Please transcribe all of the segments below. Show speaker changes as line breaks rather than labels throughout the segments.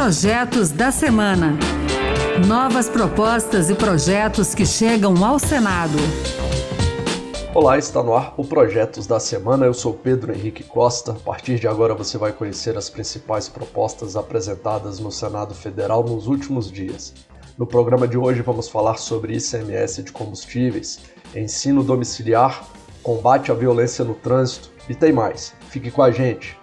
Projetos da Semana. Novas propostas e projetos que chegam ao Senado.
Olá, está no ar o Projetos da Semana. Eu sou Pedro Henrique Costa. A partir de agora você vai conhecer as principais propostas apresentadas no Senado Federal nos últimos dias. No programa de hoje vamos falar sobre ICMS de combustíveis, ensino domiciliar, combate à violência no trânsito e tem mais. Fique com a gente.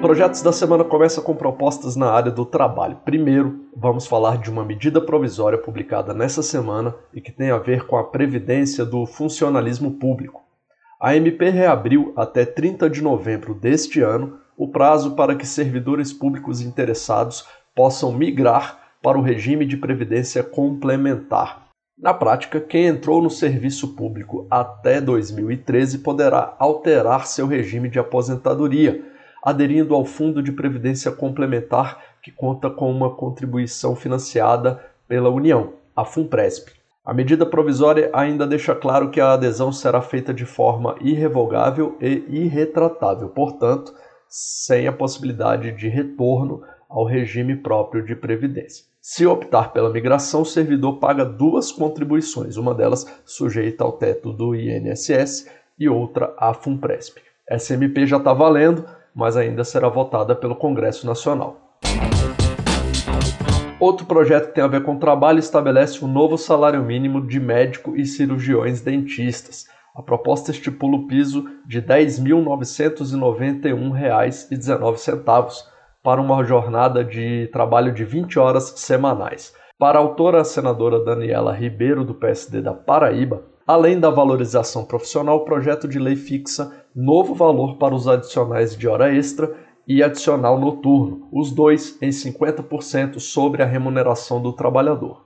Projetos da semana começa com propostas na área do trabalho. Primeiro, vamos falar de uma medida provisória publicada nessa semana e que tem a ver com a previdência do funcionalismo público. A MP reabriu até 30 de novembro deste ano o prazo para que servidores públicos interessados possam migrar para o regime de previdência complementar. Na prática, quem entrou no serviço público até 2013 poderá alterar seu regime de aposentadoria aderindo ao Fundo de Previdência Complementar, que conta com uma contribuição financiada pela União, a FUNPRESP. A medida provisória ainda deixa claro que a adesão será feita de forma irrevogável e irretratável, portanto, sem a possibilidade de retorno ao regime próprio de previdência. Se optar pela migração, o servidor paga duas contribuições, uma delas sujeita ao teto do INSS e outra à FUNPRESP. SMP já está valendo, mas ainda será votada pelo Congresso Nacional. Outro projeto que tem a ver com trabalho estabelece um novo salário mínimo de médico e cirurgiões dentistas. A proposta estipula o piso de R$ 10.991,19 para uma jornada de trabalho de 20 horas semanais. Para a autora a senadora Daniela Ribeiro, do PSD da Paraíba, Além da valorização profissional, o projeto de lei fixa novo valor para os adicionais de hora extra e adicional noturno, os dois em 50% sobre a remuneração do trabalhador.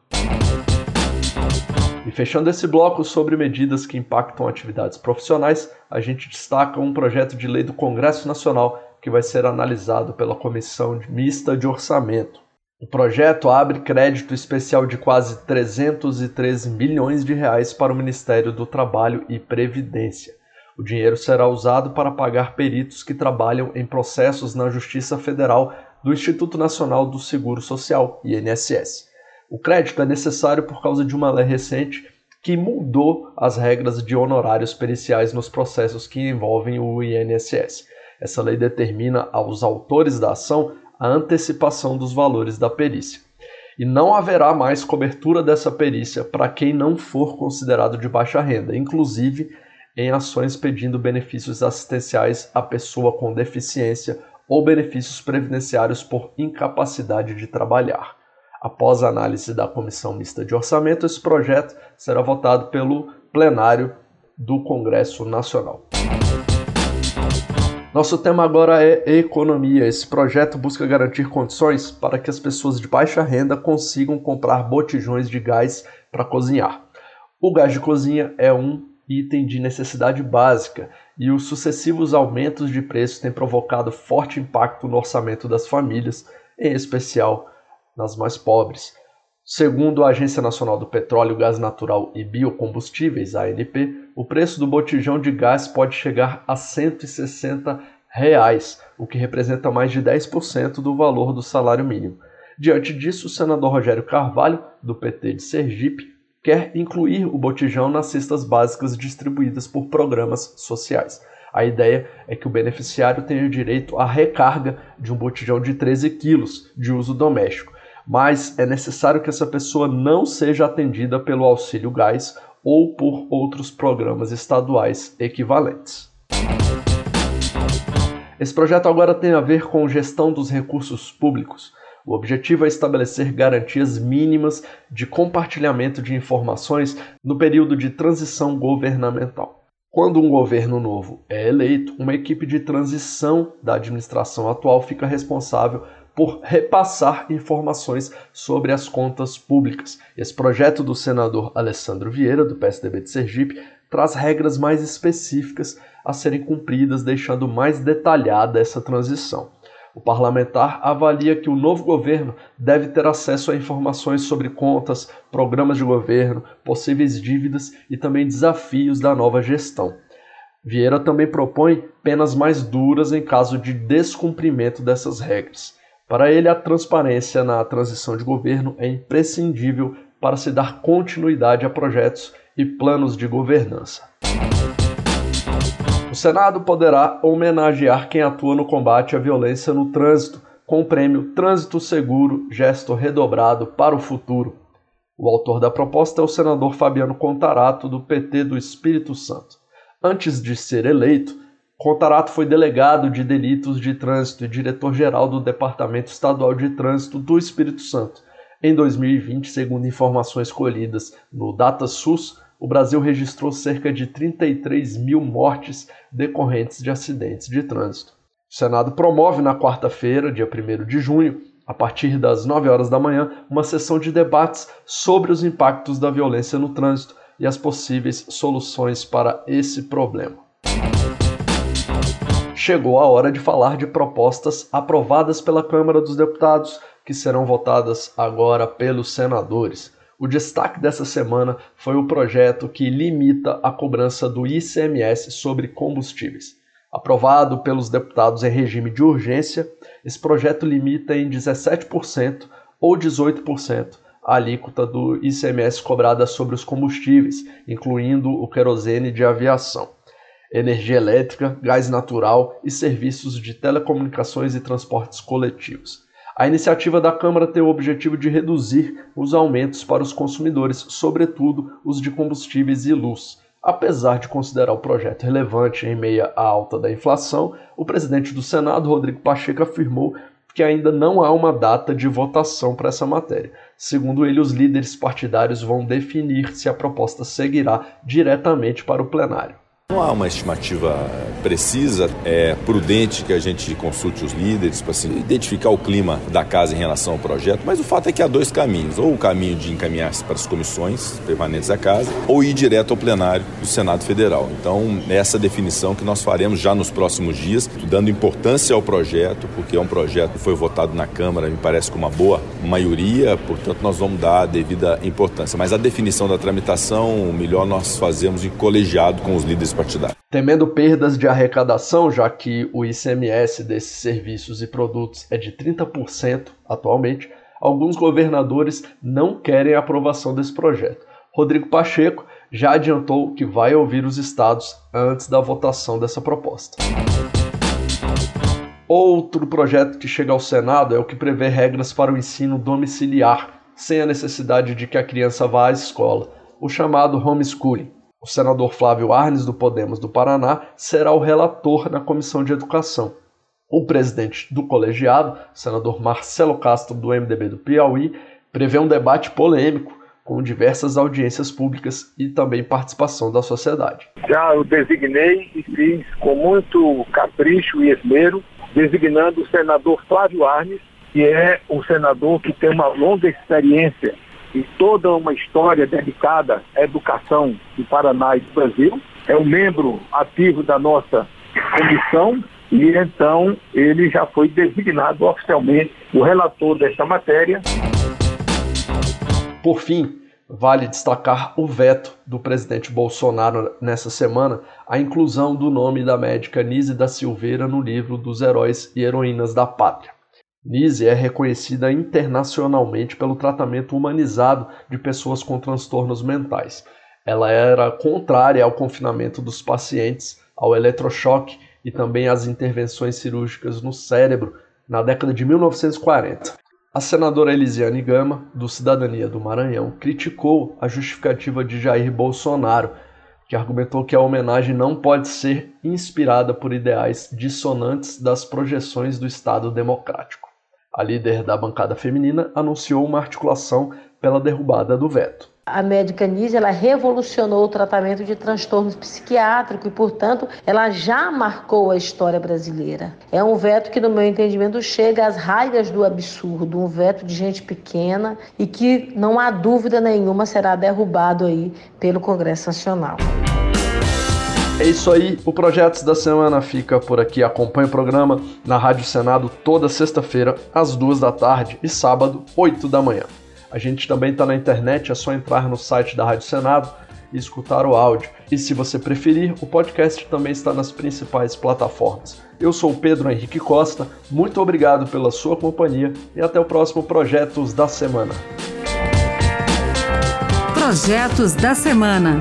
E fechando esse bloco sobre medidas que impactam atividades profissionais, a gente destaca um projeto de lei do Congresso Nacional que vai ser analisado pela Comissão Mista de Orçamento. O projeto abre crédito especial de quase 313 milhões de reais para o Ministério do Trabalho e Previdência. O dinheiro será usado para pagar peritos que trabalham em processos na Justiça Federal do Instituto Nacional do Seguro Social, INSS. O crédito é necessário por causa de uma lei recente que mudou as regras de honorários periciais nos processos que envolvem o INSS. Essa lei determina aos autores da ação a antecipação dos valores da perícia. E não haverá mais cobertura dessa perícia para quem não for considerado de baixa renda, inclusive em ações pedindo benefícios assistenciais à pessoa com deficiência ou benefícios previdenciários por incapacidade de trabalhar. Após a análise da Comissão Mista de Orçamento, esse projeto será votado pelo plenário do Congresso Nacional. Nosso tema agora é economia. Esse projeto busca garantir condições para que as pessoas de baixa renda consigam comprar botijões de gás para cozinhar. O gás de cozinha é um item de necessidade básica e os sucessivos aumentos de preço têm provocado forte impacto no orçamento das famílias, em especial nas mais pobres. Segundo a Agência Nacional do Petróleo, Gás Natural e Biocombustíveis, ANP, o preço do botijão de gás pode chegar a 160 reais, o que representa mais de 10% do valor do salário mínimo. Diante disso, o senador Rogério Carvalho, do PT de Sergipe, quer incluir o botijão nas cestas básicas distribuídas por programas sociais. A ideia é que o beneficiário tenha direito à recarga de um botijão de 13 quilos de uso doméstico mas é necessário que essa pessoa não seja atendida pelo auxílio gás ou por outros programas estaduais equivalentes. Esse projeto agora tem a ver com gestão dos recursos públicos. O objetivo é estabelecer garantias mínimas de compartilhamento de informações no período de transição governamental. Quando um governo novo é eleito, uma equipe de transição da administração atual fica responsável por repassar informações sobre as contas públicas. Esse projeto do senador Alessandro Vieira, do PSDB de Sergipe, traz regras mais específicas a serem cumpridas, deixando mais detalhada essa transição. O parlamentar avalia que o novo governo deve ter acesso a informações sobre contas, programas de governo, possíveis dívidas e também desafios da nova gestão. Vieira também propõe penas mais duras em caso de descumprimento dessas regras. Para ele, a transparência na transição de governo é imprescindível para se dar continuidade a projetos e planos de governança. O Senado poderá homenagear quem atua no combate à violência no trânsito com o prêmio Trânsito Seguro Gesto Redobrado para o Futuro. O autor da proposta é o senador Fabiano Contarato, do PT do Espírito Santo. Antes de ser eleito, Contarato foi delegado de delitos de trânsito e diretor-geral do Departamento Estadual de Trânsito do Espírito Santo. Em 2020, segundo informações colhidas no DataSUS, o Brasil registrou cerca de 33 mil mortes decorrentes de acidentes de trânsito. O Senado promove na quarta-feira, dia 1 de junho, a partir das 9 horas da manhã, uma sessão de debates sobre os impactos da violência no trânsito e as possíveis soluções para esse problema. Chegou a hora de falar de propostas aprovadas pela Câmara dos Deputados, que serão votadas agora pelos senadores. O destaque dessa semana foi o projeto que limita a cobrança do ICMS sobre combustíveis. Aprovado pelos deputados em regime de urgência, esse projeto limita em 17% ou 18% a alíquota do ICMS cobrada sobre os combustíveis, incluindo o querosene de aviação, energia elétrica, gás natural e serviços de telecomunicações e transportes coletivos. A iniciativa da Câmara tem o objetivo de reduzir os aumentos para os consumidores, sobretudo os de combustíveis e luz. Apesar de considerar o projeto relevante em meio à alta da inflação, o presidente do Senado, Rodrigo Pacheco, afirmou que ainda não há uma data de votação para essa matéria. Segundo ele, os líderes partidários vão definir se a proposta seguirá diretamente para o plenário.
Não há uma estimativa precisa, é prudente que a gente consulte os líderes para assim, identificar o clima da casa em relação ao projeto, mas o fato é que há dois caminhos: ou o caminho de encaminhar-se para as comissões permanentes da casa, ou ir direto ao plenário do Senado Federal. Então, essa definição que nós faremos já nos próximos dias, dando importância ao projeto, porque é um projeto que foi votado na Câmara, me parece com uma boa maioria, portanto, nós vamos dar a devida importância. Mas a definição da tramitação, o melhor nós fazemos em colegiado com os líderes
Temendo perdas de arrecadação, já que o ICMS desses serviços e produtos é de 30% atualmente, alguns governadores não querem a aprovação desse projeto. Rodrigo Pacheco já adiantou que vai ouvir os estados antes da votação dessa proposta. Outro projeto que chega ao Senado é o que prevê regras para o ensino domiciliar, sem a necessidade de que a criança vá à escola, o chamado homeschooling. O senador Flávio Arnes, do Podemos do Paraná, será o relator na Comissão de Educação. O presidente do colegiado, senador Marcelo Castro, do MDB do Piauí, prevê um debate polêmico com diversas audiências públicas e também participação da sociedade.
Já o designei e fiz com muito capricho e esmero, designando o senador Flávio Arnes, que é um senador que tem uma longa experiência e toda uma história dedicada à educação do Paraná e do Brasil. É um membro ativo da nossa comissão e então ele já foi designado oficialmente o relator desta matéria.
Por fim, vale destacar o veto do presidente Bolsonaro nessa semana à inclusão do nome da médica Nise da Silveira no livro dos heróis e heroínas da pátria. Nise é reconhecida internacionalmente pelo tratamento humanizado de pessoas com transtornos mentais. Ela era contrária ao confinamento dos pacientes, ao eletrochoque e também às intervenções cirúrgicas no cérebro na década de 1940. A senadora Elisiane Gama, do Cidadania do Maranhão, criticou a justificativa de Jair Bolsonaro, que argumentou que a homenagem não pode ser inspirada por ideais dissonantes das projeções do Estado democrático. A líder da bancada feminina anunciou uma articulação pela derrubada do veto.
A médica Nise ela revolucionou o tratamento de transtornos psiquiátricos e, portanto, ela já marcou a história brasileira. É um veto que, no meu entendimento, chega às raias do absurdo, um veto de gente pequena e que, não há dúvida nenhuma, será derrubado aí pelo Congresso Nacional.
É isso aí, o Projetos da Semana fica por aqui. Acompanhe o programa na Rádio Senado toda sexta-feira, às duas da tarde e sábado, 8 da manhã. A gente também está na internet, é só entrar no site da Rádio Senado e escutar o áudio. E se você preferir, o podcast também está nas principais plataformas. Eu sou Pedro Henrique Costa, muito obrigado pela sua companhia e até o próximo Projetos da Semana.
Projetos da Semana.